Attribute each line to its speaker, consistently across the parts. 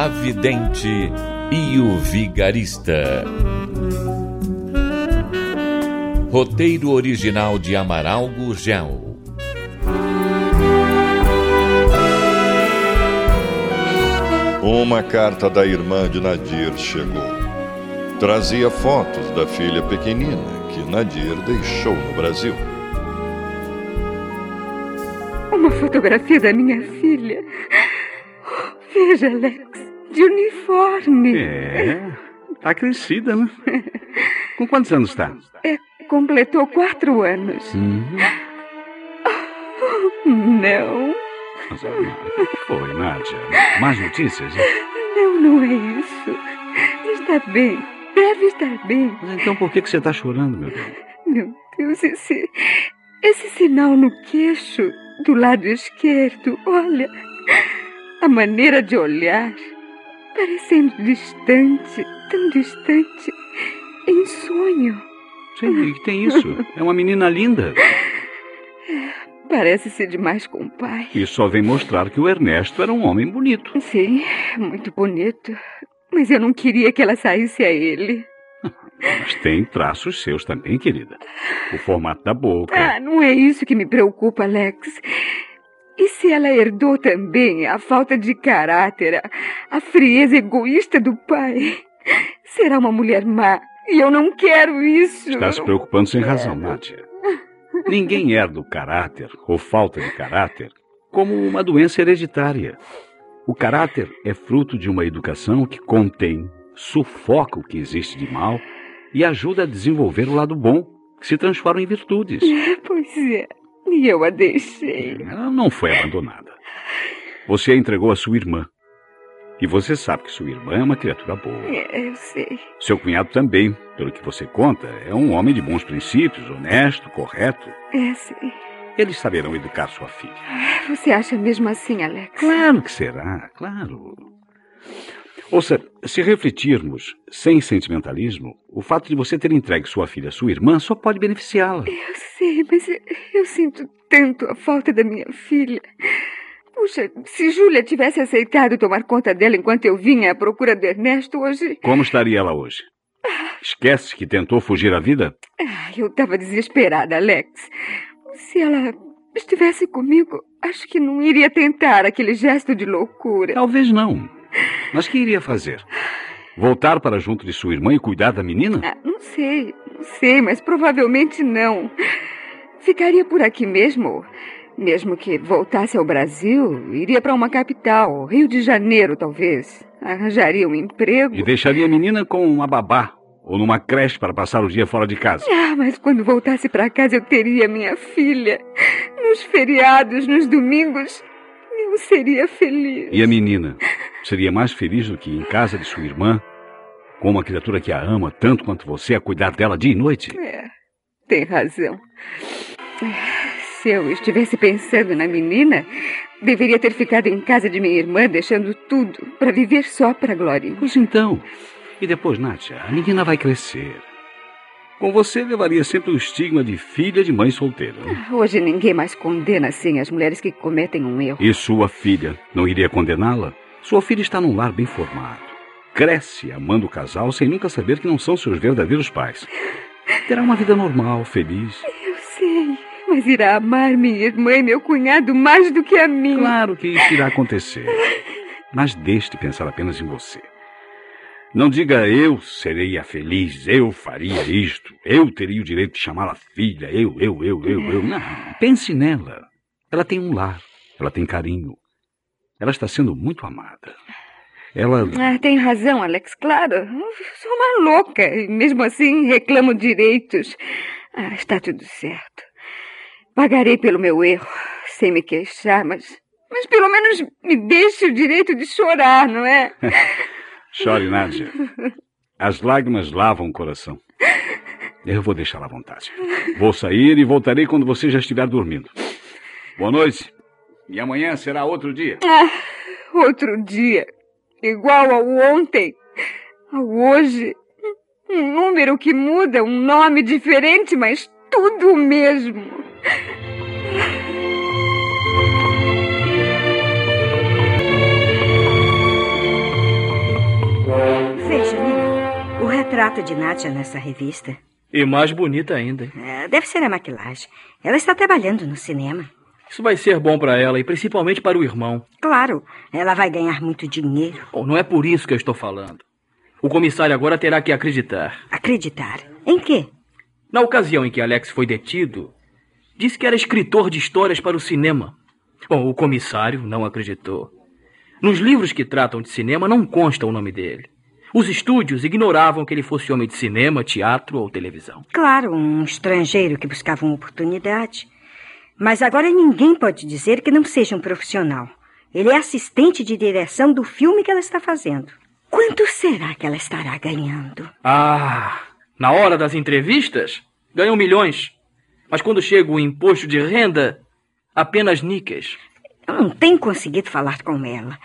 Speaker 1: A Vidente e o Vigarista. Roteiro original de Amaral Gurgel.
Speaker 2: Uma carta da irmã de Nadir chegou. Trazia fotos da filha pequenina que Nadir deixou no Brasil.
Speaker 3: Uma fotografia da minha filha. Veja, Alex, de uniforme.
Speaker 4: É, tá crescida, né? Com quantos anos está?
Speaker 3: É, completou quatro anos.
Speaker 4: Uhum.
Speaker 3: Não.
Speaker 4: Mas, o que foi, Nádia? Mais notícias?
Speaker 3: Não, não é isso. Está bem. Deve estar bem.
Speaker 4: Mas então por que, que você está chorando, meu Deus?
Speaker 3: Meu Deus, esse. Esse sinal no queixo, do lado esquerdo, olha. A maneira de olhar, parecendo distante, tão distante, em sonho.
Speaker 4: Sim, que tem isso? É uma menina linda.
Speaker 3: Parece-se demais com o pai.
Speaker 4: Isso só vem mostrar que o Ernesto era um homem bonito.
Speaker 3: Sim, muito bonito. Mas eu não queria que ela saísse a ele.
Speaker 4: Mas tem traços seus também, querida. O formato da boca.
Speaker 3: Ah, não é isso que me preocupa, Alex. E se ela herdou também a falta de caráter, a, frieza egoísta do pai? Será uma mulher má. E eu não quero isso.
Speaker 4: Está se preocupando sem razão, Nádia. Ninguém herda o caráter, ou falta de caráter, como uma doença hereditária. O caráter é fruto de uma educação que contém, sufoca o que existe de mal e ajuda a desenvolver o lado bom, que se transforma em virtudes.
Speaker 3: Pois é. E eu a deixei.
Speaker 4: Ela não foi abandonada. Você a entregou à sua irmã. E você sabe que sua irmã é uma criatura boa.
Speaker 3: É, eu sei.
Speaker 4: Seu cunhado também, pelo que você conta, é um homem de bons princípios, honesto, correto.
Speaker 3: É, sei.
Speaker 4: Eles saberão educar sua filha.
Speaker 3: Você acha mesmo assim, Alex?
Speaker 4: Claro que será, claro. Ouça, se refletirmos sem sentimentalismo, o fato de você ter entregue sua filha à sua irmã só pode beneficiá-la.
Speaker 3: Eu sei, mas eu, eu sinto tanto a falta da minha filha. Puxa, se Júlia tivesse aceitado tomar conta dela enquanto eu vinha à procura do Ernesto, hoje.
Speaker 4: Como estaria ela hoje? Esquece que tentou fugir à vida?
Speaker 3: Ah, eu estava desesperada, Alex. Se ela estivesse comigo, acho que não iria tentar aquele gesto de loucura.
Speaker 4: Talvez não. Mas que iria fazer? Voltar para junto de sua irmã e cuidar da menina?
Speaker 3: Ah, não sei, não sei, mas provavelmente não. Ficaria por aqui mesmo. Mesmo que voltasse ao Brasil, iria para uma capital, Rio de Janeiro, talvez. Arranjaria um emprego.
Speaker 4: E deixaria a menina com uma babá ou numa creche para passar o dia fora de casa.
Speaker 3: Ah, mas quando voltasse para casa eu teria minha filha. Nos feriados, nos domingos, eu seria feliz.
Speaker 4: E a menina seria mais feliz do que em casa de sua irmã, com uma criatura que a ama tanto quanto você a cuidar dela dia e noite?
Speaker 3: É, tem razão. Se eu estivesse pensando na menina, deveria ter ficado em casa de minha irmã, deixando tudo para viver só para Glória.
Speaker 4: Pois então. E depois, Nátia, a menina vai crescer. Com você levaria sempre o estigma de filha de mãe solteira.
Speaker 3: Hoje ninguém mais condena assim as mulheres que cometem um erro.
Speaker 4: E sua filha não iria condená-la? Sua filha está num lar bem formado. Cresce amando o casal sem nunca saber que não são seus verdadeiros pais. Terá uma vida normal, feliz.
Speaker 3: Eu sei, mas irá amar minha irmã e meu cunhado mais do que a mim.
Speaker 4: Claro que isso irá acontecer. Mas deixe de pensar apenas em você. Não diga eu serei a feliz, eu faria isto, eu teria o direito de chamá-la filha, eu, eu, eu, eu, eu. Não, pense nela. Ela tem um lar, ela tem carinho. Ela está sendo muito amada. Ela.
Speaker 3: Ah, tem razão, Alex, claro. Eu sou uma louca e mesmo assim reclamo direitos. Ah, está tudo certo. Pagarei pelo meu erro, sem me queixar, mas Mas pelo menos me deixe o direito de chorar, não é?
Speaker 4: Chore, Nádia. As lágrimas lavam o coração. Eu vou deixá-la à vontade. Vou sair e voltarei quando você já estiver dormindo. Boa noite. E amanhã será outro dia.
Speaker 3: Ah, outro dia. Igual ao ontem. Ao hoje. Um número que muda, um nome diferente, mas tudo o mesmo.
Speaker 5: Veja, o retrato de Nádia nessa revista.
Speaker 6: E mais bonita ainda. hein?
Speaker 5: É, deve ser a maquilagem. Ela está trabalhando no cinema.
Speaker 6: Isso vai ser bom para ela e principalmente para o irmão.
Speaker 5: Claro, ela vai ganhar muito dinheiro.
Speaker 6: Bom, não é por isso que eu estou falando. O comissário agora terá que acreditar.
Speaker 5: Acreditar. Em quê?
Speaker 6: Na ocasião em que Alex foi detido, disse que era escritor de histórias para o cinema. Bom, o comissário não acreditou. Nos livros que tratam de cinema não consta o nome dele. Os estúdios ignoravam que ele fosse homem de cinema, teatro ou televisão.
Speaker 5: Claro, um estrangeiro que buscava uma oportunidade. Mas agora ninguém pode dizer que não seja um profissional. Ele é assistente de direção do filme que ela está fazendo. Quanto será que ela estará ganhando?
Speaker 6: Ah, na hora das entrevistas, ganham milhões. Mas quando chega o imposto de renda, apenas níqueis.
Speaker 5: Eu não tenho conseguido falar com ela.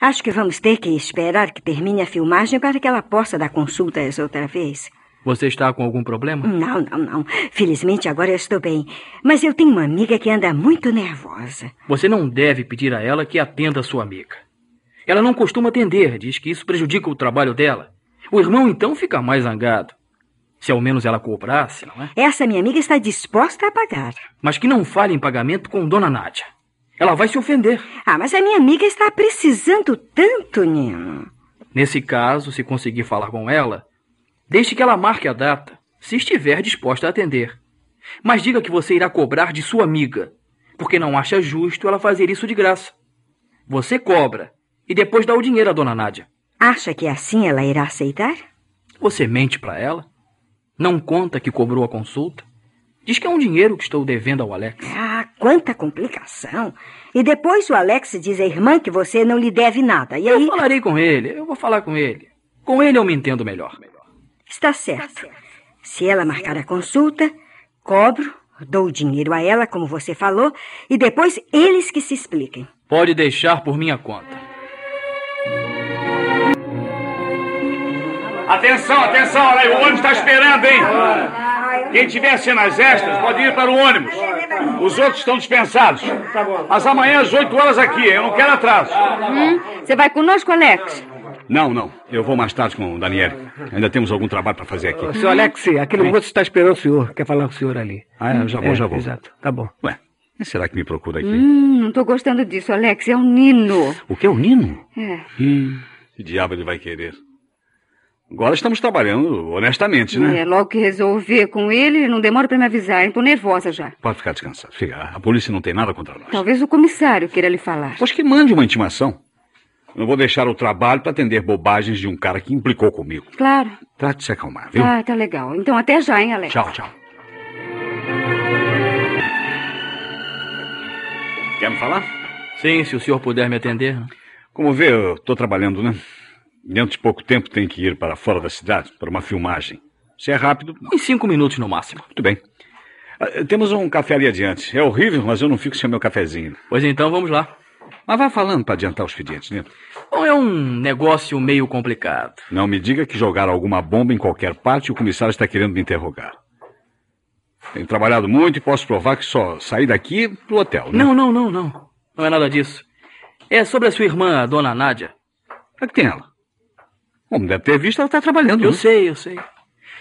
Speaker 5: Acho que vamos ter que esperar que termine a filmagem para que ela possa dar consultas outra vez.
Speaker 6: Você está com algum problema?
Speaker 5: Não, não, não. Felizmente agora eu estou bem. Mas eu tenho uma amiga que anda muito nervosa.
Speaker 6: Você não deve pedir a ela que atenda a sua amiga. Ela não costuma atender, diz que isso prejudica o trabalho dela. O irmão então fica mais zangado. Se ao menos ela cobrasse, não é?
Speaker 5: Essa minha amiga está disposta a pagar.
Speaker 6: Mas que não fale em pagamento com Dona Nádia. Ela vai se ofender.
Speaker 5: Ah, mas a minha amiga está precisando tanto, Nino.
Speaker 6: Nesse caso, se conseguir falar com ela, deixe que ela marque a data, se estiver disposta a atender. Mas diga que você irá cobrar de sua amiga, porque não acha justo ela fazer isso de graça. Você cobra e depois dá o dinheiro à Dona Nádia.
Speaker 5: Acha que assim ela irá aceitar?
Speaker 6: Você mente para ela? Não conta que cobrou a consulta? Diz que é um dinheiro que estou devendo ao Alex.
Speaker 5: Ah, quanta complicação. E depois o Alex diz à irmã que você não lhe deve nada. E aí.
Speaker 6: Eu falarei com ele, eu vou falar com ele. Com ele eu me entendo melhor.
Speaker 5: Está certo. Se ela marcar a consulta, cobro, dou o dinheiro a ela, como você falou, e depois eles que se expliquem.
Speaker 6: Pode deixar por minha conta.
Speaker 4: Atenção, atenção, olha aí, o ônibus está esperando, hein? Quem tiver cenas extras pode ir para o ônibus. Os outros estão dispensados. Mas amanhã às 8 horas aqui, eu não quero atraso.
Speaker 3: Hum? Você vai conosco, Alex?
Speaker 4: Não, não. Eu vou mais tarde com o Daniel. Ainda temos algum trabalho para fazer aqui.
Speaker 7: Seu Alex, aquele moço está esperando o senhor. Quer falar com o senhor ali.
Speaker 4: Ah, eu já vou,
Speaker 7: É,
Speaker 4: já vou.
Speaker 7: Exato. Tá bom.
Speaker 4: Ué, quem será que me procura aqui?
Speaker 3: Hum, não tô gostando disso, Alex. É o Nino.
Speaker 4: O que é o Nino?
Speaker 3: É.
Speaker 4: Hum, que diabo ele vai querer? Agora estamos trabalhando honestamente, né?
Speaker 3: É, logo que resolver com ele, não demora pra me avisar, hein? Tô nervosa já.
Speaker 4: Pode ficar descansado. Fica. A polícia não tem nada contra nós.
Speaker 3: Talvez o comissário queira lhe falar.
Speaker 4: Pois que mande uma intimação. Não vou deixar o trabalho para atender bobagens de um cara que implicou comigo.
Speaker 3: Claro.
Speaker 4: Trate de se acalmar, viu?
Speaker 3: Ah, tá legal. Então até já, hein, Alex?
Speaker 4: Tchau, tchau. Quer me falar?
Speaker 6: Sim, se o senhor puder me atender.
Speaker 4: Como vê, eu estou trabalhando, né? Dentro de pouco tempo tenho que ir para fora da cidade para uma filmagem. Se é rápido,
Speaker 6: Em cinco minutos no máximo.
Speaker 4: muito bem. Ah, Temos um café ali adiante. É horrível, mas eu não fico sem meu cafezinho.
Speaker 6: Pois então vamos lá.
Speaker 4: Mas vá falando para adiantar os pedidos, né?
Speaker 6: Bom, é um negócio meio complicado.
Speaker 4: Não me diga que jogaram alguma bomba em qualquer parte e o comissário está querendo me interrogar. Tenho trabalhado muito e posso provar que só saí daqui pro hotel, né?
Speaker 6: Não, não, não, não. Não é nada disso. É sobre a sua irmã, a dona Nádia.
Speaker 4: O que tem ela? Como deve ter visto, ela está trabalhando.
Speaker 6: Eu
Speaker 4: né?
Speaker 6: sei, eu sei.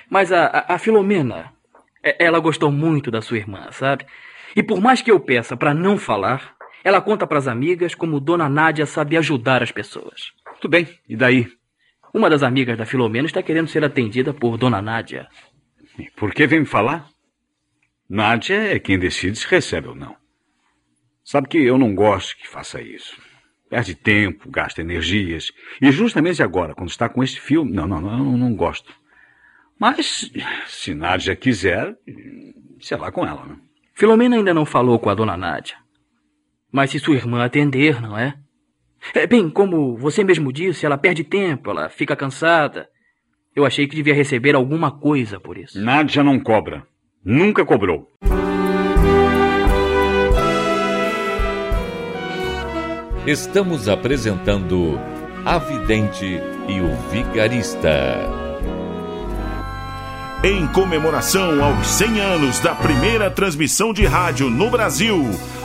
Speaker 6: Mas a, a, a Filomena, é- ela gostou muito da sua irmã, sabe? E por mais que eu peça pra não falar, ela conta pras amigas como Dona Nádia sabe ajudar as pessoas.
Speaker 4: Tudo bem. E daí?
Speaker 6: Uma das amigas da Filomena está querendo ser atendida por Dona Nádia.
Speaker 4: E Por que vem me falar? Nádia é quem decide se recebe ou não. Sabe que eu não gosto que faça isso. Perde tempo, gasta energias. E justamente agora, quando está com esse filme. Não, não, não, eu não, não gosto. Mas, se Nádia quiser, sei lá com ela, né?
Speaker 6: Filomena ainda não falou com a Dona Nádia. Mas se sua irmã atender, não é? é? Bem, como você mesmo disse, ela perde tempo, ela fica cansada. Eu achei que devia receber alguma coisa por isso.
Speaker 4: Nádia não cobra. Nunca cobrou.
Speaker 1: Estamos apresentando A Vidente e o Vigarista.
Speaker 8: Em comemoração aos 100 anos da primeira transmissão de rádio no Brasil,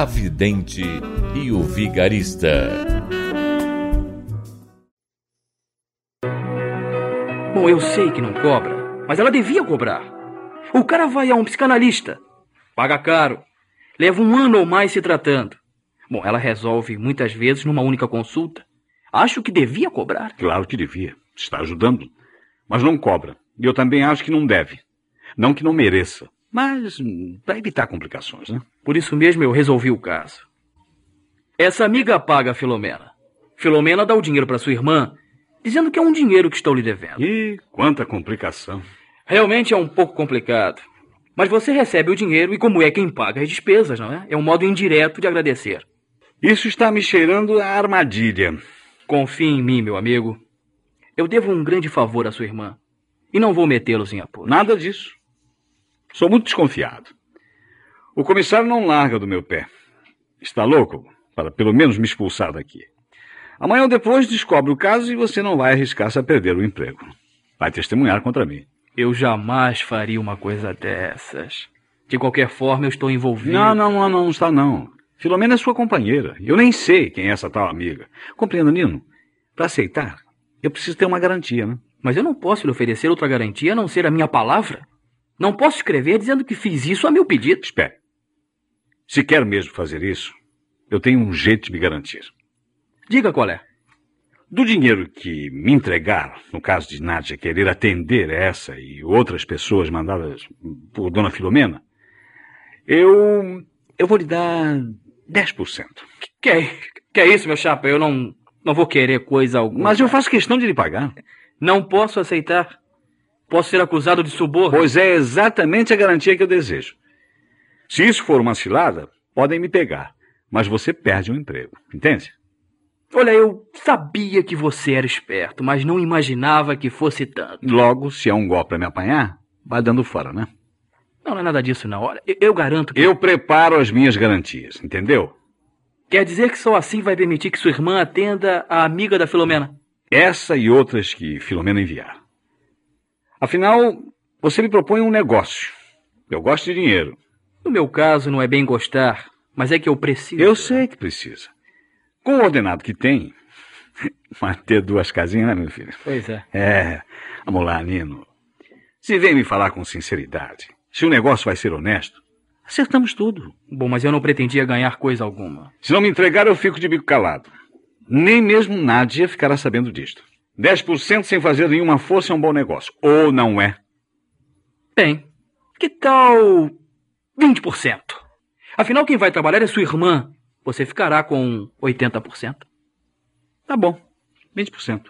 Speaker 1: A Vidente e o Vigarista.
Speaker 6: Bom, eu sei que não cobra, mas ela devia cobrar. O cara vai a um psicanalista, paga caro, leva um ano ou mais se tratando. Bom, ela resolve muitas vezes numa única consulta. Acho que devia cobrar.
Speaker 4: Claro que devia. Está ajudando. Mas não cobra. E eu também acho que não deve. Não que não mereça. Mas hum, para evitar complicações, né?
Speaker 6: Por isso mesmo eu resolvi o caso. Essa amiga paga a Filomena. Filomena dá o dinheiro para sua irmã, dizendo que é um dinheiro que estou lhe devendo.
Speaker 4: E quanta complicação.
Speaker 6: Realmente é um pouco complicado. Mas você recebe o dinheiro e, como é quem paga as despesas, não é? É um modo indireto de agradecer.
Speaker 4: Isso está me cheirando a armadilha.
Speaker 6: Confie em mim, meu amigo. Eu devo um grande favor à sua irmã. E não vou metê-los em apuros.
Speaker 4: Nada disso. Sou muito desconfiado. O comissário não larga do meu pé. Está louco para pelo menos me expulsar daqui. Amanhã ou depois descobre o caso e você não vai arriscar-se a perder o emprego. Vai testemunhar contra mim.
Speaker 6: Eu jamais faria uma coisa dessas. De qualquer forma, eu estou envolvido.
Speaker 4: Não, não, não, não está não. Filomena é sua companheira. Eu nem sei quem é essa tal amiga. Compreenda, Nino? Para aceitar, eu preciso ter uma garantia, né?
Speaker 6: Mas eu não posso lhe oferecer outra garantia a não ser a minha palavra. Não posso escrever dizendo que fiz isso a meu pedido.
Speaker 4: Espere. Se quer mesmo fazer isso, eu tenho um jeito de me garantir.
Speaker 6: Diga qual é.
Speaker 4: Do dinheiro que me entregar, no caso de Nádia querer atender essa e outras pessoas mandadas por Dona Filomena, eu. eu vou lhe dar 10%.
Speaker 6: Que é, que é isso, meu chapa? Eu não, não vou querer coisa alguma.
Speaker 4: Mas eu faço questão de lhe pagar.
Speaker 6: Não posso aceitar. Posso ser acusado de suborno.
Speaker 4: Pois é exatamente a garantia que eu desejo. Se isso for uma cilada, podem me pegar. Mas você perde o um emprego. Entende?
Speaker 6: Olha, eu sabia que você era esperto, mas não imaginava que fosse tanto.
Speaker 4: Logo, se é um golpe para me apanhar, vai dando fora, né?
Speaker 6: Não, não é nada disso, não. Olha, eu, eu garanto que.
Speaker 4: Eu preparo as minhas garantias, entendeu?
Speaker 6: Quer dizer que só assim vai permitir que sua irmã atenda a amiga da Filomena?
Speaker 4: Essa e outras que Filomena enviar. Afinal, você me propõe um negócio. Eu gosto de dinheiro.
Speaker 6: No meu caso, não é bem gostar, mas é que eu preciso.
Speaker 4: Eu sei que precisa. Com o ordenado que tem, manter duas casinhas, né, meu filho?
Speaker 6: Pois é.
Speaker 4: É. Vamos lá, Nino. Se vem me falar com sinceridade, se o negócio vai ser honesto, acertamos tudo.
Speaker 6: Bom, mas eu não pretendia ganhar coisa alguma.
Speaker 4: Se não me entregar, eu fico de bico calado. Nem mesmo Nádia ficará sabendo disto. 10% sem fazer nenhuma força é um bom negócio. Ou não é?
Speaker 6: Bem, que tal 20%? Afinal, quem vai trabalhar é sua irmã. Você ficará com 80%.
Speaker 4: Tá bom, 20%.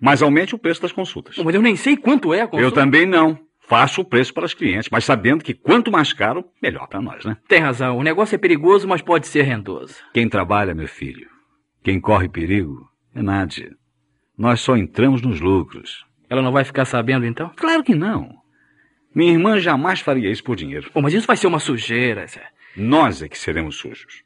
Speaker 4: Mas aumente o preço das consultas.
Speaker 6: Mas eu nem sei quanto é a consulta.
Speaker 4: Eu também não. Faço o preço para os clientes, mas sabendo que quanto mais caro, melhor para nós, né?
Speaker 6: Tem razão. O negócio é perigoso, mas pode ser rendoso.
Speaker 4: Quem trabalha, meu filho, quem corre perigo é Nádia. Nós só entramos nos lucros.
Speaker 6: Ela não vai ficar sabendo, então?
Speaker 4: Claro que não. Minha irmã jamais faria isso por dinheiro.
Speaker 6: Pô, mas isso vai ser uma sujeira, Zé.
Speaker 4: Nós é que seremos sujos.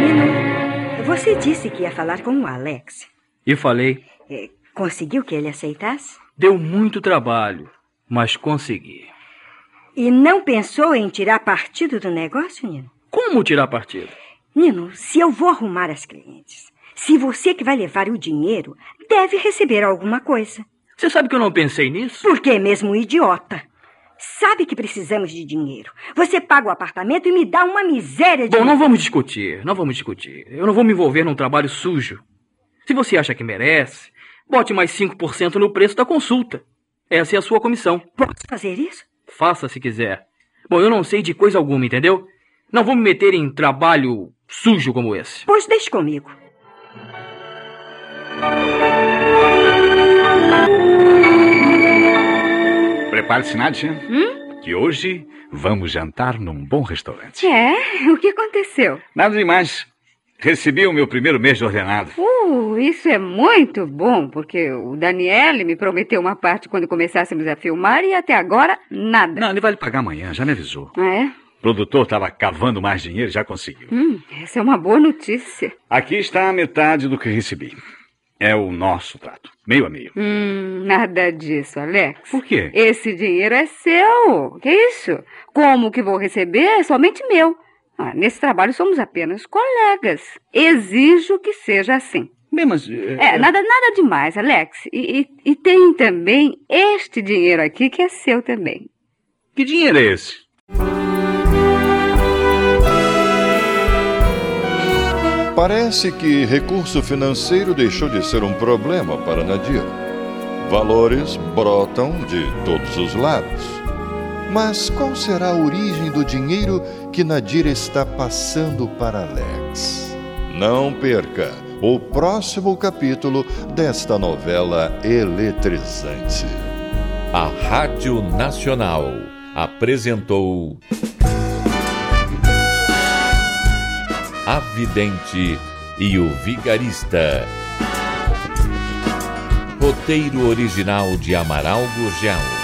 Speaker 5: Nino, você disse que ia falar com o Alex.
Speaker 6: E falei.
Speaker 5: É, conseguiu que ele aceitasse?
Speaker 6: Deu muito trabalho, mas consegui.
Speaker 5: E não pensou em tirar partido do negócio, Nino?
Speaker 6: Como tirar partido?
Speaker 5: Nino, se eu vou arrumar as clientes, se você que vai levar o dinheiro, deve receber alguma coisa.
Speaker 6: Você sabe que eu não pensei nisso?
Speaker 5: Porque é mesmo um idiota. Sabe que precisamos de dinheiro. Você paga o apartamento e me dá uma miséria de.
Speaker 6: Bom, não vamos discutir, não vamos discutir. Eu não vou me envolver num trabalho sujo. Se você acha que merece, bote mais 5% no preço da consulta. Essa é a sua comissão.
Speaker 5: Posso fazer isso?
Speaker 6: Faça se quiser. Bom, eu não sei de coisa alguma, entendeu? Não vou me meter em trabalho sujo como esse.
Speaker 5: Pois deixe comigo.
Speaker 4: Prepare-se, Nadia. Hum? Que hoje vamos jantar num bom restaurante.
Speaker 3: É? O que aconteceu?
Speaker 4: Nada demais. Recebi o meu primeiro mês de ordenado.
Speaker 3: Uh, isso é muito bom, porque o Daniele me prometeu uma parte quando começássemos a filmar e até agora nada.
Speaker 4: Não, ele vai lhe pagar amanhã, já me avisou.
Speaker 3: Ah, é?
Speaker 4: O produtor estava cavando mais dinheiro e já conseguiu.
Speaker 3: Hum, essa é uma boa notícia.
Speaker 4: Aqui está a metade do que recebi. É o nosso trato. Meio a meio.
Speaker 3: Hum, nada disso, Alex.
Speaker 4: Por quê?
Speaker 3: Esse dinheiro é seu. Que isso? Como que vou receber é somente meu. Ah, nesse trabalho somos apenas colegas. Exijo que seja assim.
Speaker 4: Bem, mas.
Speaker 3: É, nada, nada demais, Alex. E, e, e tem também este dinheiro aqui que é seu também.
Speaker 4: Que dinheiro é esse?
Speaker 2: Parece que recurso financeiro deixou de ser um problema para Nadir. Valores brotam de todos os lados. Mas qual será a origem do dinheiro que Nadir está passando para Alex? Não perca o próximo capítulo desta novela eletrizante.
Speaker 1: A Rádio Nacional apresentou. A Vidente e o Vigarista. Roteiro original de Amaral Gurgel.